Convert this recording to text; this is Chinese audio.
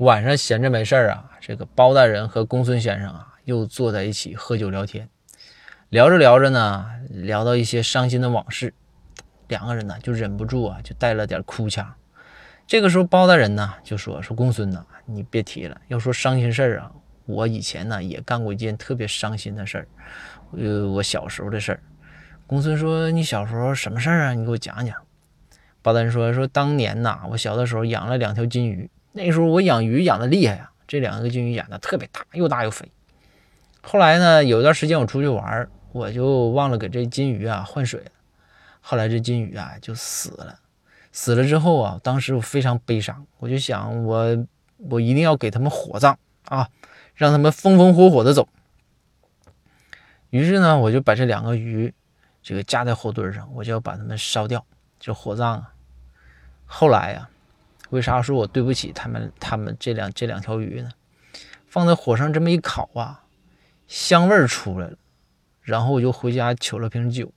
晚上闲着没事儿啊，这个包大人和公孙先生啊又坐在一起喝酒聊天，聊着聊着呢，聊到一些伤心的往事，两个人呢就忍不住啊就带了点哭腔。这个时候包大人呢就说说公孙呐，你别提了，要说伤心事儿啊，我以前呢也干过一件特别伤心的事儿，呃，我小时候的事儿。公孙说你小时候什么事儿啊？你给我讲讲。包大人说说当年呐，我小的时候养了两条金鱼。那时候我养鱼养的厉害呀，这两个金鱼养的特别大，又大又肥。后来呢，有一段时间我出去玩，我就忘了给这金鱼啊换水了。后来这金鱼啊就死了，死了之后啊，当时我非常悲伤，我就想我我一定要给他们火葬啊，让他们风风火火的走。于是呢，我就把这两个鱼这个架在火堆上，我就要把它们烧掉，就火葬啊。后来呀。为啥说我对不起他们？他们这两这两条鱼呢？放在火上这么一烤啊，香味儿出来了。然后我就回家取了瓶酒，